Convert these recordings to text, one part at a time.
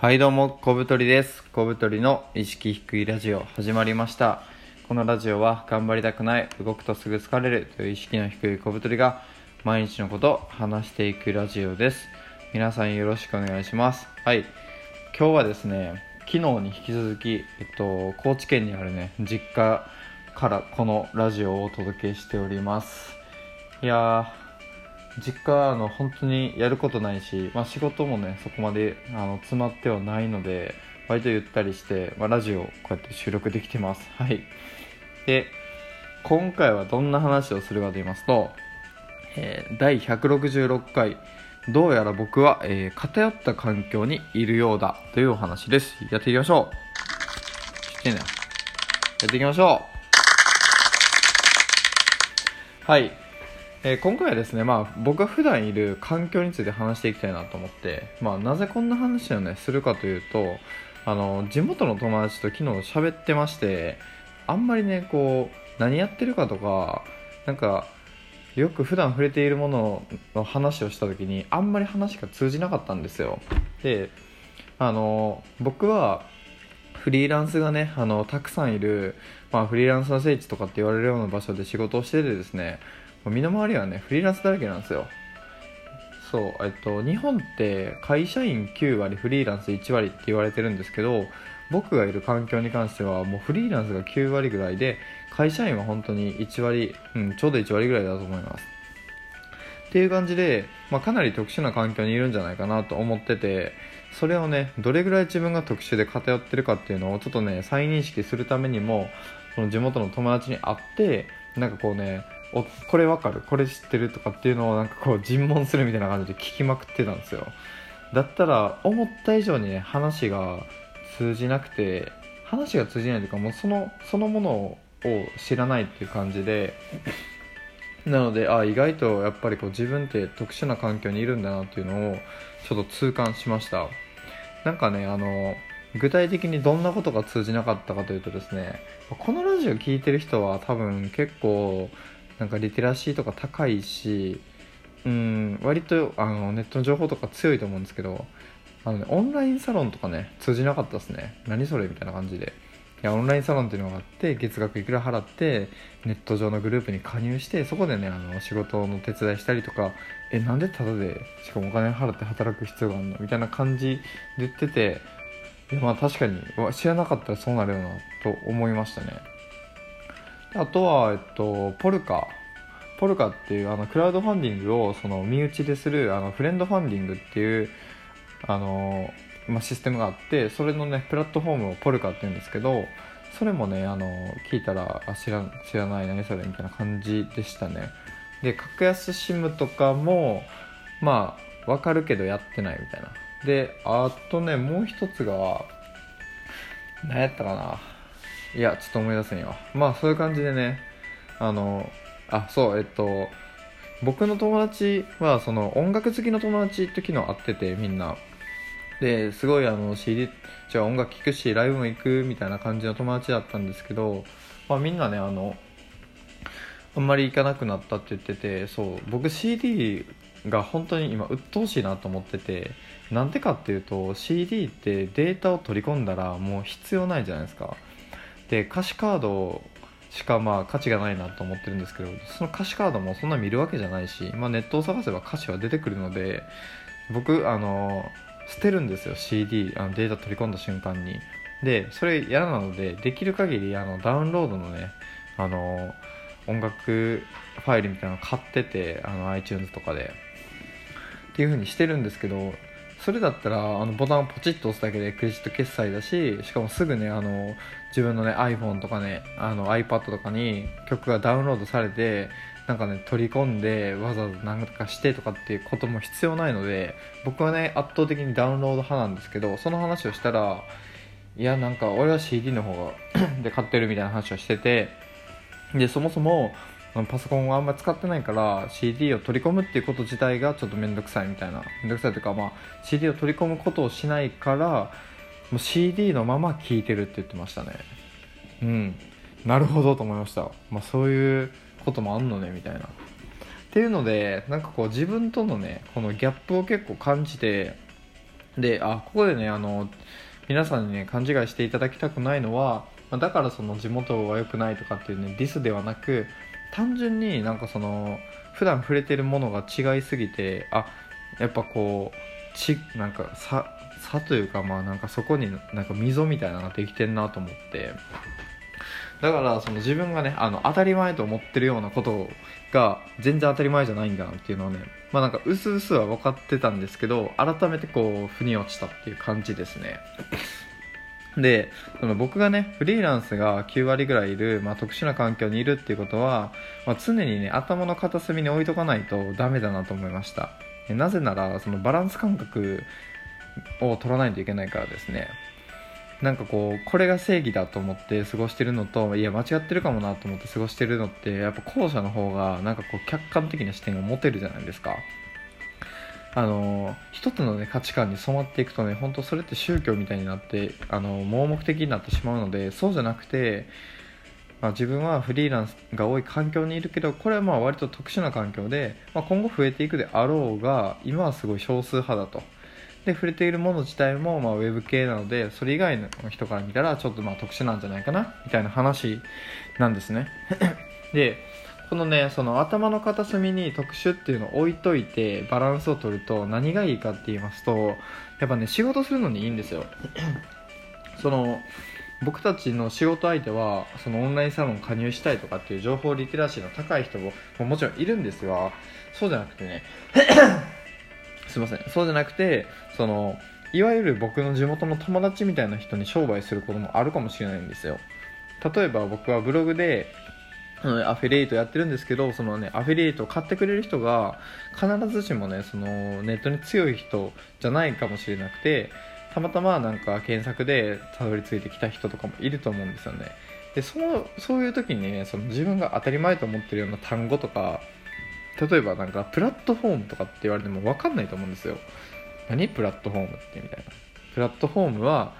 はいどうも、小太りです。小太りの意識低いラジオ始まりました。このラジオは頑張りたくない、動くとすぐ疲れるという意識の低い小太りが毎日のことを話していくラジオです。皆さんよろしくお願いします。はい。今日はですね、昨日に引き続き、えっと、高知県にあるね、実家からこのラジオをお届けしております。いやー、実家あの本当にやることないし、まあ、仕事もねそこまであの詰まってはないので割とゆったりして、まあ、ラジオこうやって収録できてます。はい。で今回はどんな話をするかと言いますと、えー第166回どうやら僕は、えー偏った環境にいるようだというお話です。やっていきましょう。やっていきましょう。はい。えー今回はですね、まあ、僕が普段いる環境について話していきたいなと思って、まあ、なぜこんな話をねするかというとあの地元の友達と昨日喋ってましてあんまりねこう何やってるかとかなんかよく普段触れているものの話をした時にあんまり話が通じなかったんですよ。であの僕はフリーランスがねあのたくさんいる、まあ、フリーランスの聖地とかって言われるような場所で仕事をしててですね身の回りはねフリーランスだらけなんですよ。そうえっと日本って会社員9割フリーランス1割って言われてるんですけど僕がいる環境に関してはもうフリーランスが9割ぐらいで会社員は本当に1割、うん、ちょうど1割ぐらいだと思います。っていう感じで、まあ、かなり特殊な環境にいるんじゃないかなと思っててそれをねどれぐらい自分が特殊で偏ってるかっていうのをちょっとね再認識するためにもその地元の友達に会ってなんかこうねおこれわかる？これ知ってるとかっていうのをなんかこう尋問するみたいな感じで聞きまくってたんですよ。だったら思った以上にね話が通じなくて話が通じないというかもうそのそのものを知らないっていう感じでなのであ意外とやっぱりこう自分って特殊な環境にいるんだなっていうのをちょっと痛感しました。なんかねあの具体的にどんなことが通じなかったかというとですねこのラジオ聞いてる人は多分結構なんかリテラシーとか高いしうん割とあのネットの情報とか強いと思うんですけどあの、ね、オンラインサロンとかね通じなかったですね。何それみたいな感じで。いやオンラインサロンっていうのがあって月額いくら払ってネット上のグループに加入してそこでねあの仕事の手伝いしたりとかえなんでタダでしかもお金払って働く必要があるの？みたいな感じで言ってていやまあ確かに知らなかったらそうなるよなと思いましたね。あとは、えっと、ポルカ。ポルカっていうあのクラウドファンディングをその身内でするあのフレンドファンディングっていうあの、まあ、システムがあってそれのねプラットフォームをポルカって言うんですけどそれもねあの聞いたらあ知ら知らない何それみたいな感じでしたね。で格安 SIM とかもまあ分かるけどやってないみたいな。であとねもう一つが何やったかな。いやちょっと思い出せんよ。まあそういう感じでねあのあそうえっと僕の友達はその音楽好きの友達と昨日会っててみんな。ですごいあの CD じゃあ音楽聴くしライブも行くみたいな感じの友達だったんですけど、まあ、みんなねあのあんまり行かなくなったって言っててそう僕 CD が本当に今鬱陶しいなと思っててなんでかっていうと CD ってデータを取り込んだらもう必要ないじゃないですか。で歌詞カードしかまあ価値がないなと思ってるんですけどその歌詞カードもそんな見るわけじゃないし、まあ、ネットを探せば歌詞は出てくるので僕あの捨てるんですよ CD あのデータ取り込んだ瞬間に。でそれ嫌なのでできる限りあのダウンロードのねあの音楽ファイルみたいなの買っててあの iTunes とかで。っていう風にしてるんですけどそれだったらあのボタンをポチッと押すだけでクレジット決済だししかもすぐねあの自分のね iPhone とかねあの iPad とかに曲がダウンロードされてなんかね取り込んでわざわざ何かしてとかっていうことも必要ないので僕はね圧倒的にダウンロード派なんですけどその話をしたらいやなんか俺は CD の方が で買ってるみたいな話をしててでそもそもパソコンをあんまり使ってないから CD を取り込むっていうこと自体がちょっと面倒くさいみたいな。面倒くさいというか、まあ、CD を取り込むことをしないからもう CD のまま聴いてるって言ってましたね。うん。なるほどと思いました、まあ、そういうこともあんのねみたいな。っていうのでなんかこう自分とのねこのギャップを結構感じてであここでねあの皆さんにね勘違いしていただきたくないのはだからその地元は良くないとかっていうねディスではなく単純になんかその普段触れてるものが違いすぎてあやっぱこうちなんか差差というかまあなんかそこになんか溝みたいなのができてんなと思って。だからその自分がねあの当たり前と思ってるようなことが全然当たり前じゃないんだなっていうのはねまあなんか薄々は分かってたんですけど改めてこう腑に落ちたっていう感じですね。でその僕がねフリーランスが9割ぐらいいる、まあ、特殊な環境にいるっていうことは、まあ、常にね頭の片隅に置いとかないとダメだなと思いました。なぜならそのバランス感覚を取らないといけないからですね。なんかこうこれが正義だと思って過ごしてるのといや間違ってるかもなと思って過ごしてるのってやっぱ後者の方がなんかこう客観的な視点が持てるじゃないですか。あの一つの、ね、価値観に染まっていくとね本当それって宗教みたいになってあの盲目的になってしまうのでそうじゃなくて、まあ、自分はフリーランスが多い環境にいるけどこれはまあ割と特殊な環境で、まあ、今後増えていくであろうが今はすごい少数派だと。で触れているもの自体もまあウェブ系なのでそれ以外の人から見たらちょっとまあ特殊なんじゃないかなみたいな話なんですねでこのねその頭の片隅に特殊っていうのを置いといてバランスを取ると何がいいかって言いますとやっぱね仕事するのにいいんですよ。その僕たちの仕事相手はそのオンラインサロン加入したいとかっていう情報リテラシーの高い人ももちろんいるんですがそうじゃなくてね すいません。そうじゃなくてそのいわゆる僕の地元の友達みたいな人に商売することもあるかもしれないんですよ。例えば僕はブログでアフィリエイトやってるんですけどその、ね、アフィリエイトを買ってくれる人が必ずしも、ね、そのネットに強い人じゃないかもしれなくてたまたまなんか検索でたどり着いてきた人とかもいると思うんですよね。でそのそういう時にねその自分が当たり前と思ってるような単語とか例えばなんかプラットフォームとかって言われても分かんないと思うんですよ。何？プラットフォームってみたいな。プラットフォームは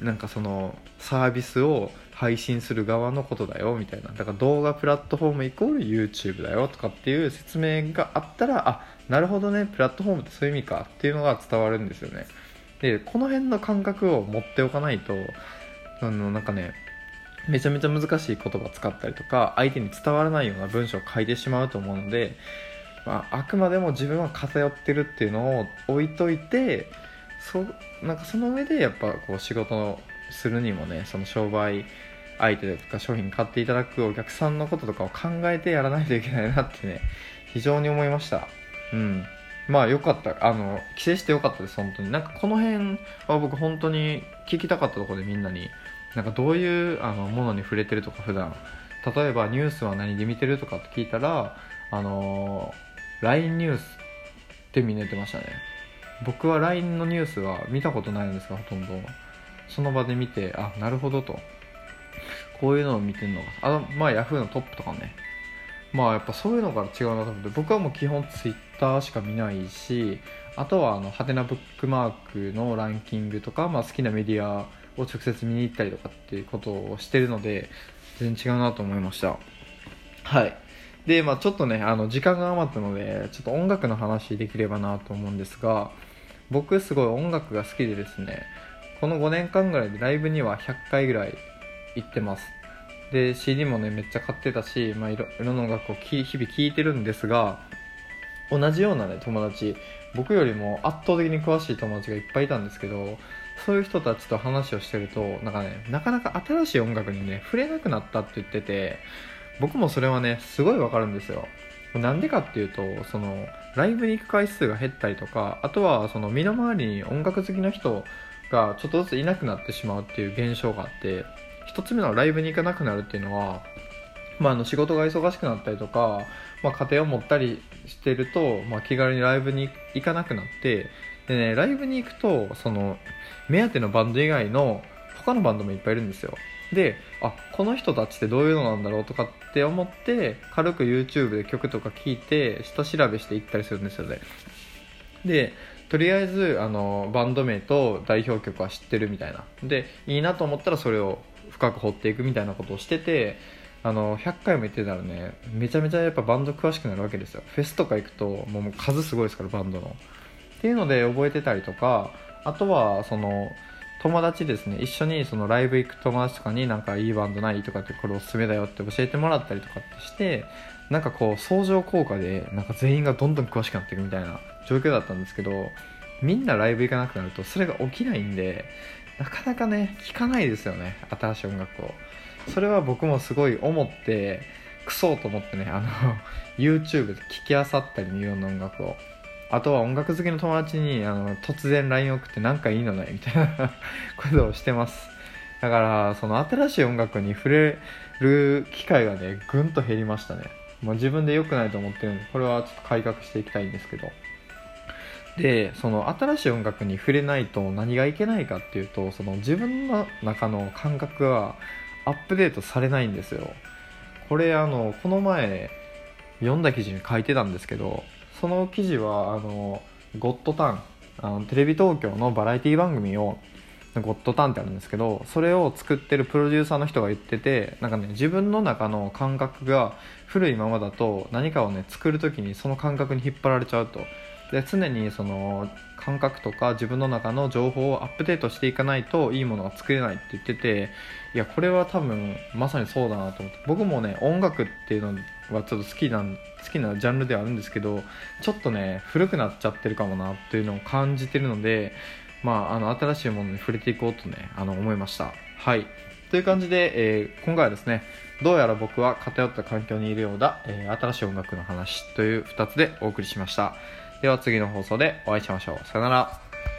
なんかそのサービスを配信する側のことだよみたいな。だから動画プラットフォームイコール YouTube だよとかっていう説明があったらあなるほどねプラットフォームってそういう意味かっていうのが伝わるんですよね。でこの辺の感覚を持っておかないとあのなんかねめちゃめちゃ難しい言葉使ったりとか相手に伝わらないような文章を書いてしまうと思うので、まあ、あくまでも自分は偏ってるっていうのを置いといてそなんかその上でやっぱこう仕事をするにもねその商売相手とか商品買っていただくお客さんのこととかを考えてやらないといけないなってね非常に思いました。うん。まあよかった。あの帰省してよかったです本当に。なんかこの辺は僕本当に聞きたかったところでみんなに。なんかどういうあのものに触れてるとか普段。例えばニュースは何で見てるとかって聞いたらあの LINE ニュースって見寝てましたね。僕は LINE のニュースは見たことないんですがほとんど。その場で見てあなるほどと。こういうのを見てるのがあまあ Yahoo のトップとかね。まあやっぱそういうのから違うなと思って。僕はもう基本 Twitter しか見ないしあとはあのハテナブックマークのランキングとか、まあ、好きなメディアを直接見に行ったりとかっていうことをしてるので全然違うなと思いました。はい。でまあちょっとねあの時間が余ったのでちょっと音楽の話できればなと思うんですが僕すごい音楽が好きでですねこの5年間ぐらいでライブには100回ぐらい行ってます。で CD もねめっちゃ買ってたし、まあ、いろいろな音楽を日々聴いてるんですが同じようなね友達僕よりも圧倒的に詳しい友達がいっぱいいたんですけどそういう人たちと話をしてるとなんかねなかなか新しい音楽にね触れなくなったって言ってて僕もそれはねすごいわかるんですよ。なんでかっていうとそのライブに行く回数が減ったりとかあとはその身の回りに音楽好きな人がちょっとずついなくなってしまうっていう現象があって1つ目のライブに行かなくなるっていうのは、まあ、あの仕事が忙しくなったりとか、まあ、家庭を持ったりしてると、まあ、気軽にライブに行かなくなってでねライブに行くとその目当てのバンド以外の他のバンドもいっぱいいるんですよ。であこの人たちってどういうのなんだろうとかって思って軽く YouTube で曲とか聴いて下調べしていったりするんですよね。でとりあえずあのバンド名と代表曲は知ってるみたいな。でいいなと思ったらそれを深く掘っていくみたいなことをしててあの100回も言ってたらねめちゃめちゃやっぱバンド詳しくなるわけですよ。フェスとか行くともう数すごいですからバンドの。っていうので覚えてたりとかあとはその友達ですね。一緒にそのライブ行く友達とかになんかいいバンドないとかってこれおすすめだよって教えてもらったりとかってしてなんかこう相乗効果でなんか全員がどんどん詳しくなっていくみたいな状況だったんですけどみんなライブ行かなくなるとそれが起きないんでなかなかね聞かないですよね。新しい音楽を。それは僕もすごい思ってクソと思ってねあの YouTube で聞きあさったりいろんな音楽を。あとは音楽好きの友達にあの突然 LINE 送ってなんかいいのないみたいな ことをしてます。だからその新しい音楽に触れる機会がねぐんと減りましたね、まあ、自分で良くないと思ってるんでこれはちょっと改革していきたいんですけど。でその新しい音楽に触れないと何がいけないかっていうとその自分の中の感覚がアップデートされないんですよ。これあのこの前読んだ記事に書いてたんですけどその記事はあのゴッドタンあのテレビ東京のバラエティ番組をゴッドタンってあるんですけどそれを作ってるプロデューサーの人が言っててなんかね自分の中の感覚が古いままだと何かをね作る時にその感覚に引っ張られちゃうと。で常にその感覚とか自分の中の情報をアップデートしていかないといいものが作れないって言ってていやこれは多分まさにそうだなと思って。僕もね音楽っていうのはちょっと好きな好きなジャンルではあるんですけどちょっとね古くなっちゃってるかもなっていうのを感じてるのでまあ、あの新しいものに触れていこうとねあの思いました。はい。という感じで、えー、今回はですねどうやら僕は偏った環境にいるようだ、えー、新しい音楽の話という2つでお送りしました。では次の放送でお会いしましょう。さよなら。